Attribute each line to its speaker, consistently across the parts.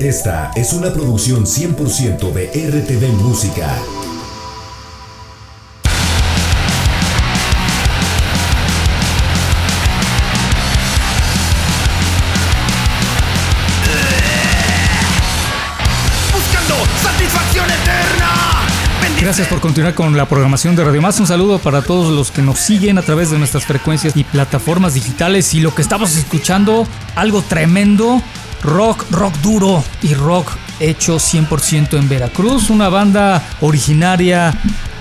Speaker 1: Esta es una producción 100% de RTV Música.
Speaker 2: Gracias por continuar con la programación de Radio Más. Un saludo para todos los que nos siguen a través de nuestras frecuencias y plataformas digitales. Y lo que estamos escuchando, algo tremendo, rock, rock duro y rock hecho 100% en Veracruz. Una banda originaria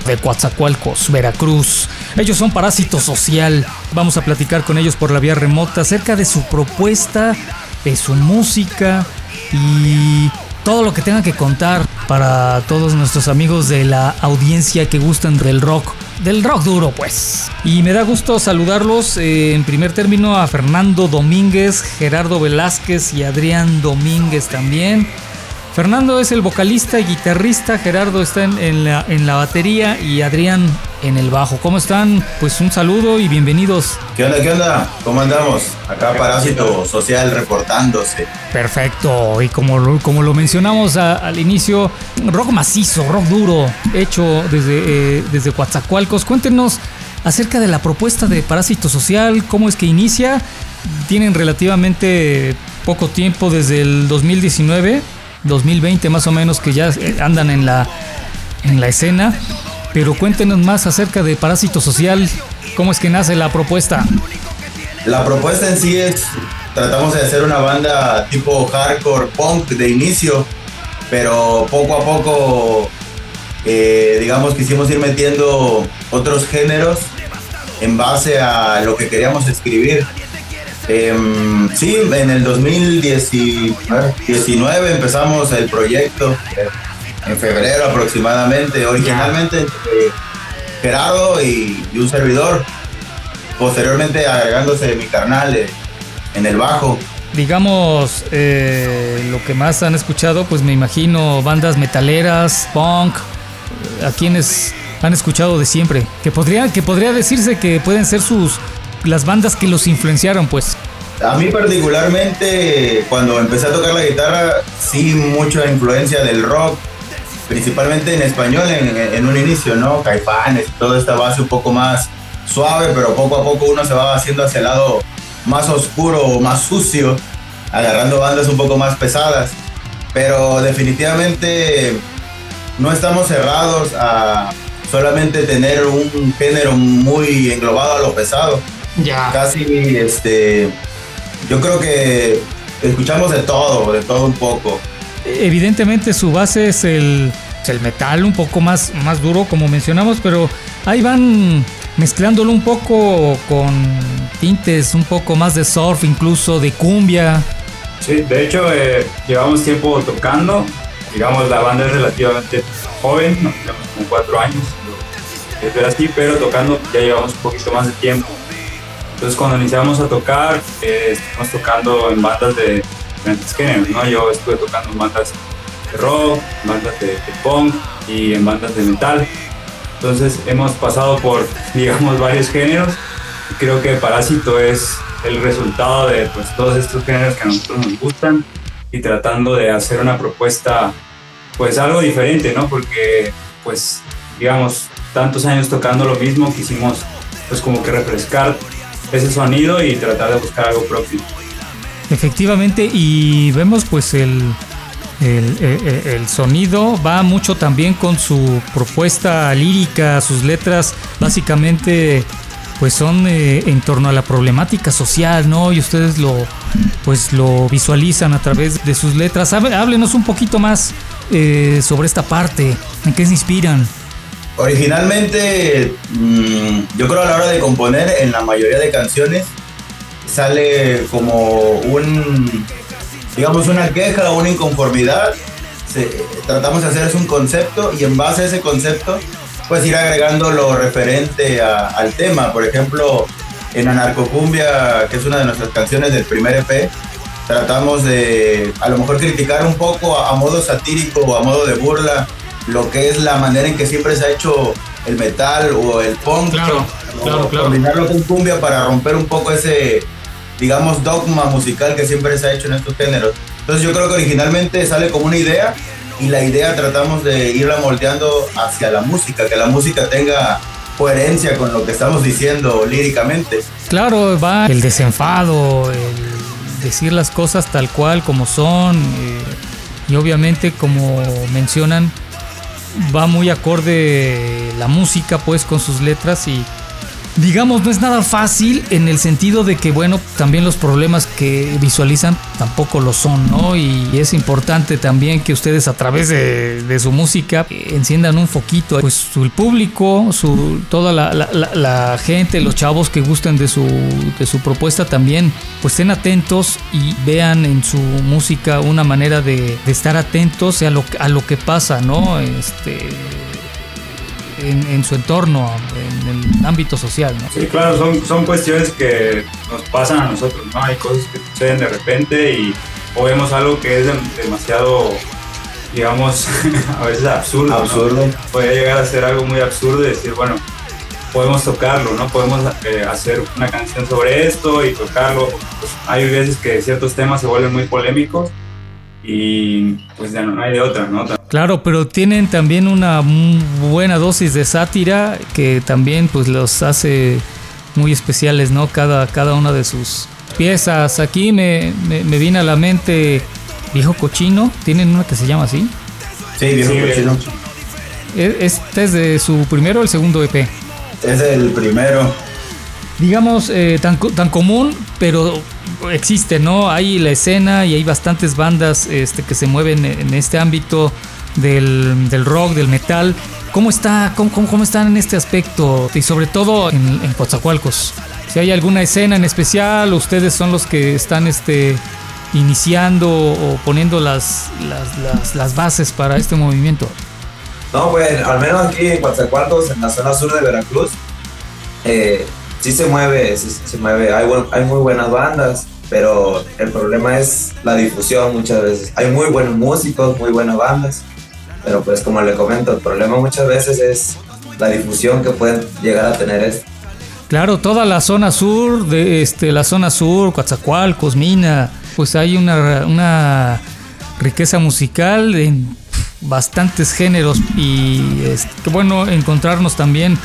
Speaker 2: de Coatzacoalcos, Veracruz. Ellos son Parásito Social. Vamos a platicar con ellos por la vía remota acerca de su propuesta, de su música y todo lo que tengan que contar para todos nuestros amigos de la audiencia que gustan del rock, del rock duro pues. Y me da gusto saludarlos eh, en primer término a Fernando Domínguez, Gerardo Velázquez y Adrián Domínguez también. Fernando es el vocalista y guitarrista, Gerardo está en, la, en la batería y Adrián en el bajo. ¿Cómo están? Pues un saludo y bienvenidos.
Speaker 3: ¿Qué onda? ¿Qué onda? ¿Cómo andamos? Acá Parásito Social reportándose.
Speaker 2: Perfecto. Y como lo, como lo mencionamos al inicio, rock macizo, rock duro, hecho desde, eh, desde Coatzacoalcos. Cuéntenos acerca de la propuesta de Parásito Social, cómo es que inicia. Tienen relativamente poco tiempo desde el 2019 2020 más o menos que ya eh, andan en la, en la escena. Pero cuéntenos más acerca de Parásito Social, cómo es que nace la propuesta.
Speaker 3: La propuesta en sí es, tratamos de hacer una banda tipo hardcore punk de inicio, pero poco a poco, eh, digamos, quisimos ir metiendo otros géneros en base a lo que queríamos escribir. Em, sí, en el 2019 empezamos el proyecto, eh, en febrero aproximadamente, originalmente Gerardo y, un servidor, posteriormente agregándose mi carnal eh, en el bajo.
Speaker 2: Digamos, eh, lo que más han escuchado, pues me imagino bandas metaleras, punk, a quienes han escuchado de siempre, que podría, que podría decirse que pueden ser sus las bandas que los influenciaron, pues.
Speaker 3: A mí particularmente, cuando empecé a tocar la guitarra, sí mucha influencia del rock, principalmente en español en, un inicio, ¿no? Caifanes, toda esta base un poco más suave, pero poco a poco uno se va haciendo hacia el lado más oscuro, más sucio, agarrando bandas un poco más pesadas. Pero definitivamente no estamos cerrados a solamente tener un género muy englobado a lo pesado ya. Casi, este, yo creo que escuchamos de todo, de todo un poco.
Speaker 2: Evidentemente su base es el, el metal, un poco más, más duro, como mencionamos, pero ahí van mezclándolo un poco con tintes, un poco más de surf, incluso de cumbia.
Speaker 4: Sí, de hecho eh, llevamos tiempo tocando, digamos la banda es relativamente joven, ¿no? tenemos como cuatro años, es así, pero tocando ya llevamos un poquito más de tiempo. Entonces cuando iniciamos a tocar, eh, estuvimos tocando en bandas de diferentes géneros, ¿no? Yo estuve tocando en bandas de rock, bandas de, punk y en bandas de metal. Entonces hemos pasado por, digamos, varios géneros. Y creo que Parásito es el resultado de pues, todos estos géneros que a nosotros nos gustan y tratando de hacer una propuesta, pues algo diferente, ¿no? Porque, pues, digamos, tantos años tocando lo mismo, quisimos, pues, como que refrescar ese sonido y tratar de buscar algo propio.
Speaker 2: Efectivamente, y vemos pues el, el, sonido va mucho también con su propuesta lírica, sus letras básicamente pues son eh, en torno a la problemática social, ¿no? Y ustedes lo pues lo visualizan a través de sus letras. Háblenos un poquito más eh, sobre esta parte, en qué se inspiran.
Speaker 3: Originalmente, mm, yo creo a la hora de componer, en la mayoría de canciones, sale como un, digamos, una queja o una inconformidad. tratamos de hacer un concepto y en base a ese concepto, pues ir agregando lo referente al tema. Por ejemplo, en Anarcocumbia, que es una de nuestras canciones del primer EP, tratamos de a lo mejor criticar un poco a modo satírico o a modo de burla lo que es la manera en que siempre se ha hecho el metal o el punk.
Speaker 2: Claro, claro, claro.
Speaker 3: Combinarlo con cumbia para romper un poco ese, digamos, dogma musical que siempre se ha hecho en estos géneros. Entonces yo creo que originalmente sale como una idea y la idea tratamos de irla moldeando hacia la música, que la música tenga coherencia con lo que estamos diciendo líricamente.
Speaker 2: Claro, va el desenfado, el decir las cosas tal cual como son eh, y obviamente como mencionan va muy acorde la música pues con sus letras y digamos, no es nada fácil en el sentido de que, bueno, también los problemas que visualizan tampoco lo son, ¿no? Y es importante también que ustedes a través de, su música enciendan un foquito, pues el público, su, toda la, gente, los chavos que gusten de su, de su propuesta también, pues estén atentos y vean en su música una manera de, estar atentos a lo, a lo que pasa, ¿no? Este en, su entorno, en el ámbito social. ¿no?
Speaker 4: Sí, claro, son, son cuestiones que nos pasan a nosotros, ¿no? Hay cosas que suceden de repente y o vemos algo que es demasiado, digamos, a veces absurdo.
Speaker 3: Absurdo.
Speaker 4: Puede llegar a ser algo muy absurdo y decir, bueno, podemos tocarlo, ¿no? Podemos eh, hacer una canción sobre esto y tocarlo. Pues, hay veces que ciertos temas se vuelven muy polémicos y pues ya no hay de otra, ¿no?
Speaker 2: Claro, pero tienen también una buena dosis de sátira que también pues los hace muy especiales, ¿no? Cada, cada una de sus piezas. Aquí me, me, viene a la mente Viejo Cochino, ¿tienen una que se llama así?
Speaker 3: Sí, Viejo Cochino.
Speaker 2: E, ¿Este es de su primero o el segundo EP?
Speaker 3: Es el primero.
Speaker 2: Digamos, eh, tan, tan común, pero existe, ¿no? Hay la escena y hay bastantes bandas este, que se mueven en este ámbito del, rock, del metal. ¿Cómo, está, cómo, cómo, están en este aspecto? Y sobre todo en, en Coatzacoalcos. Si hay alguna escena en especial, ustedes son los que están este, iniciando o poniendo las, las, las, bases para este movimiento.
Speaker 5: No, pues al menos aquí en Coatzacoalcos, en la zona sur de Veracruz, eh, sí se mueve, sí, se mueve. Hay, hay muy buenas bandas, pero el problema es la difusión muchas veces. Hay muy buenos músicos, muy buenas bandas, pero pues como le comento, el problema muchas veces es la difusión que pueden llegar a tener esto.
Speaker 2: Claro, toda la zona sur, de este, la zona sur, Coatzacoalcos, Mina, pues hay una, una riqueza musical en bastantes géneros y es bueno encontrarnos también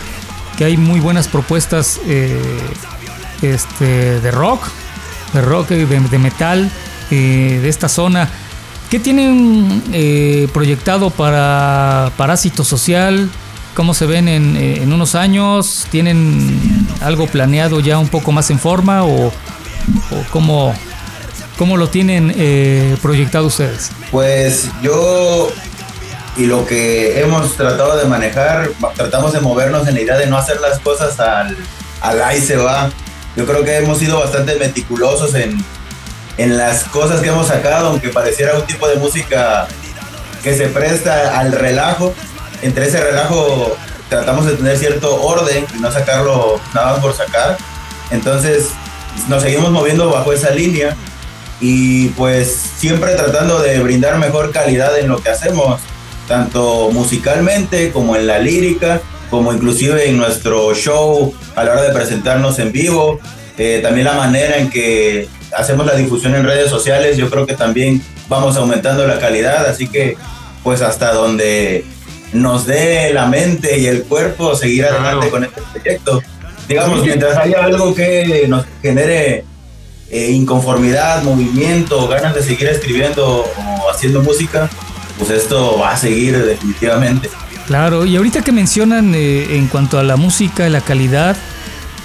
Speaker 2: que hay muy buenas propuestas eh, este, de rock, de rock, de, de metal, eh, de esta zona. ¿Qué tienen eh, proyectado para Parásito Social? ¿Cómo se ven en, unos años? ¿Tienen algo planeado ya un poco más en forma o, cómo, cómo, lo tienen proyectado ustedes?
Speaker 3: Pues yo y lo que hemos tratado de manejar, tratamos de movernos en la idea de no hacer las cosas al, al ahí se va. Yo creo que hemos sido bastante meticulosos en, en las cosas que hemos sacado, aunque pareciera un tipo de música que se presta al relajo. Entre ese relajo tratamos de tener cierto orden y no sacarlo nada por sacar. Entonces nos seguimos moviendo bajo esa línea y pues siempre tratando de brindar mejor calidad en lo que hacemos tanto musicalmente como en la lírica, como inclusive en nuestro show a la hora de presentarnos en vivo, eh, también la manera en que hacemos la difusión en redes sociales, yo creo que también vamos aumentando la calidad, así que pues hasta donde nos dé la mente y el cuerpo seguir adelante con este proyecto. Digamos, mientras haya algo que nos genere eh, inconformidad, movimiento, ganas de seguir escribiendo o haciendo música, pues esto va a seguir definitivamente.
Speaker 2: Claro, y ahorita que mencionan eh, en cuanto a la música, la calidad,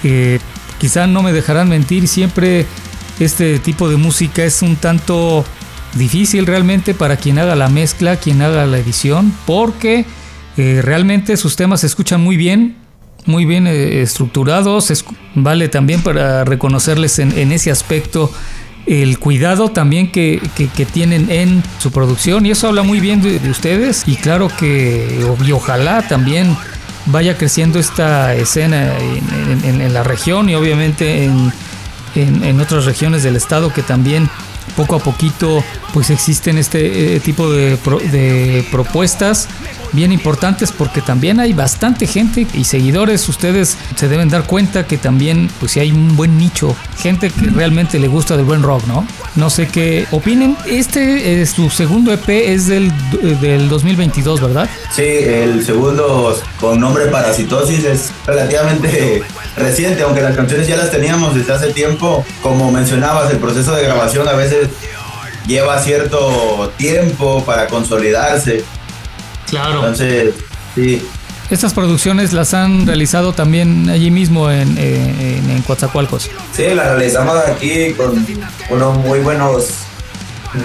Speaker 2: eh, quizá no me dejarán mentir, siempre este tipo de música es un tanto difícil realmente para quien haga la mezcla, quien haga la edición, porque eh, realmente sus temas se escuchan muy bien, muy bien estructurados, vale también para reconocerles en, ese aspecto el cuidado también que, tienen en su producción y eso habla muy bien de, ustedes. Y claro que ojalá también vaya creciendo esta escena en, la región y obviamente en, otras regiones del estado que también poco a poquito pues existen este eh, tipo de, de propuestas bien importantes porque también hay bastante gente y seguidores. Ustedes se deben dar cuenta que también, pues si hay un buen nicho, gente que realmente le gusta del buen rock, ¿no? No sé qué opinen. Este es su segundo EP, es del, del 2022, ¿verdad?
Speaker 3: Sí, el segundo con nombre Parasitosis es relativamente reciente, aunque las canciones ya las teníamos desde hace tiempo. Como mencionabas, el proceso de grabación a veces lleva cierto tiempo para consolidarse.
Speaker 2: Claro.
Speaker 3: Entonces, sí.
Speaker 2: Estas producciones las han realizado también allí mismo en, en, en Coatzacoalcos.
Speaker 5: Sí, las realizamos aquí con unos muy buenos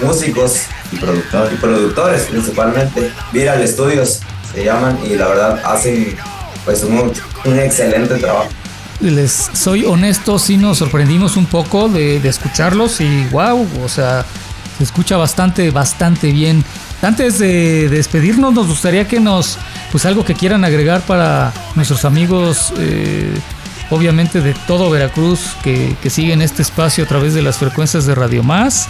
Speaker 5: músicos
Speaker 3: y productores,
Speaker 5: y productores principalmente. Viral Studios se llaman y la verdad hacen pues un, un excelente trabajo.
Speaker 2: Les soy honesto, sí nos sorprendimos un poco de, de escucharlos y wow, o sea, se escucha bastante, bastante bien. Antes de despedirnos, nos gustaría que nos, pues algo que quieran agregar para nuestros amigos, eh, obviamente de todo Veracruz, que, que, siguen este espacio a través de las frecuencias de Radio Más.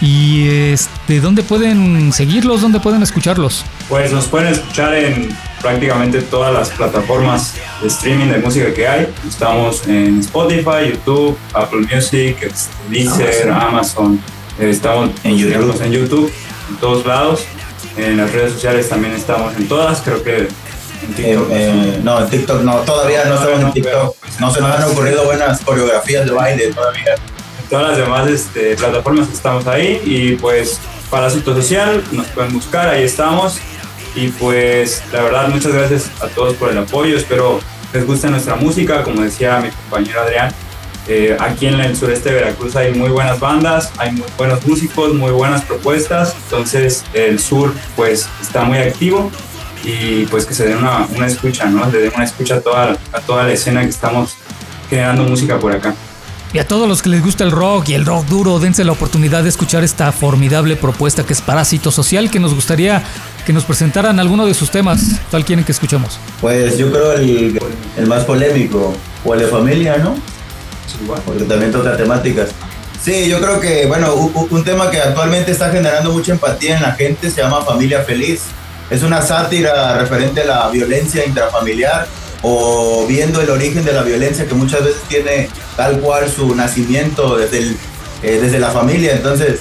Speaker 2: ¿Y este, dónde pueden seguirlos? ¿Dónde pueden escucharlos?
Speaker 4: Pues nos pueden escuchar en prácticamente todas las plataformas de streaming de música que hay. Estamos en Spotify, YouTube, Apple Music, Deezer, Amazon. Amazon. Estamos
Speaker 3: en YouTube.
Speaker 4: en YouTube, en todos lados. En las redes sociales también estamos en todas, creo que en
Speaker 3: TikTok. Eh, eh, no, en TikTok no, todavía no, no estamos en TikTok. Pues, no se nos han ocurrido buenas coreografías de baile todavía.
Speaker 4: En todas las demás este, plataformas estamos ahí y pues Parásito Social, nos pueden buscar, ahí estamos. Y pues la verdad muchas gracias a todos por el apoyo, espero les guste nuestra música, como decía mi compañero Adrián. Eh, aquí en el sureste de Veracruz hay muy buenas bandas, hay muy buenos músicos, muy buenas propuestas, entonces el sur pues está muy activo y pues que se den una, una escucha, ¿no? Le den una escucha a toda, a toda la escena que estamos generando música por acá.
Speaker 2: Y a todos los que les gusta el rock y el rock duro, dense la oportunidad de escuchar esta formidable propuesta que es Parásito Social, que nos gustaría que nos presentaran alguno de sus temas. ¿Cuál quieren que escuchemos?
Speaker 3: Pues yo creo el, el más polémico, o el de familia, ¿no? Porque también toca temáticas. Sí, yo creo que, bueno, un, un, tema que actualmente está generando mucha empatía en la gente se llama Familia Feliz. Es una sátira referente a la violencia intrafamiliar o viendo el origen de la violencia que muchas veces tiene tal cual su nacimiento desde, el, eh, desde la familia. Entonces,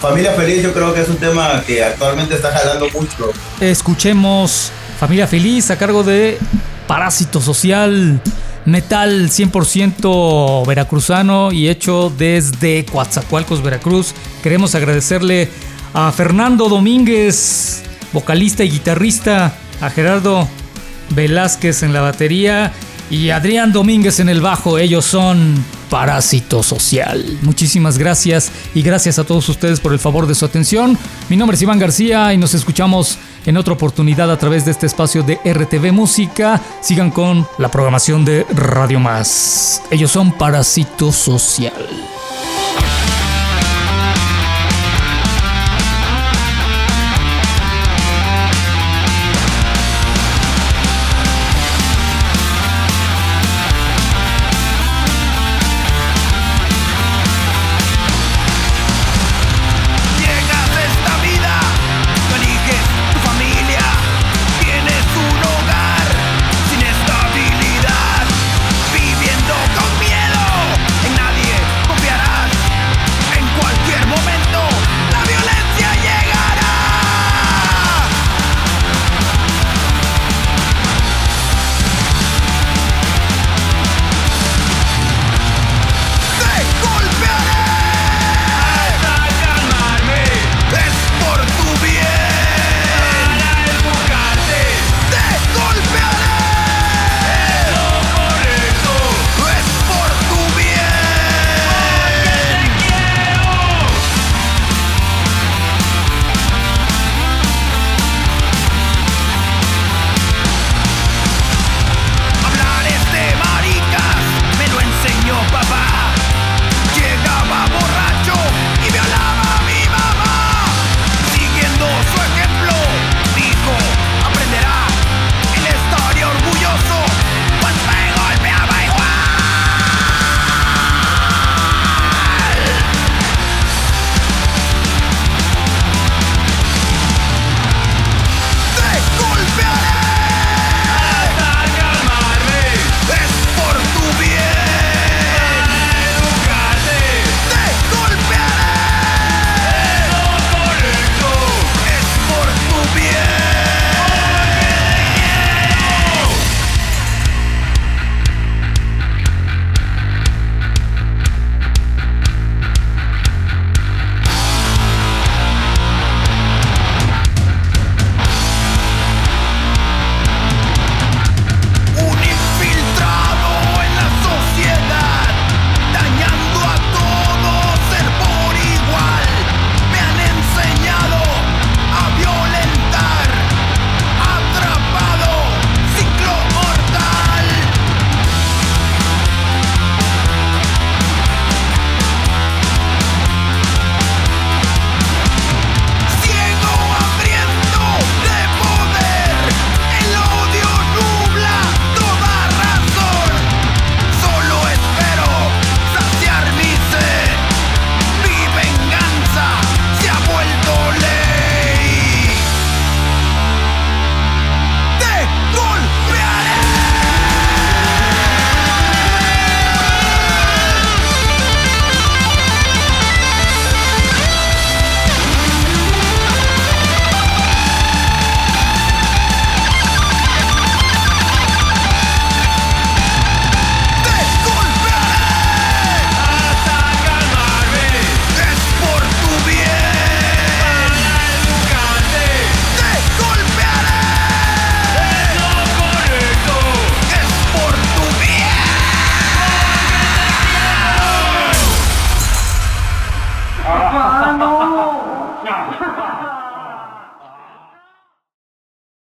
Speaker 3: Familia Feliz yo creo que es un tema que actualmente está jalando mucho.
Speaker 2: Escuchemos Familia Feliz a cargo de Parásito Social metal 100% veracruzano y hecho desde Coatzacoalcos, Veracruz. Queremos agradecerle a Fernando Domínguez, vocalista y guitarrista, a Gerardo Velázquez en la batería y Adrián Domínguez en el bajo. Ellos son Parásito Social. Muchísimas gracias y gracias a todos ustedes por el favor de su atención. Mi nombre es Iván García y nos escuchamos en otra oportunidad a través de este espacio de RTV Música. Sigan con la programación de Radio Más. Ellos son Parásito Social.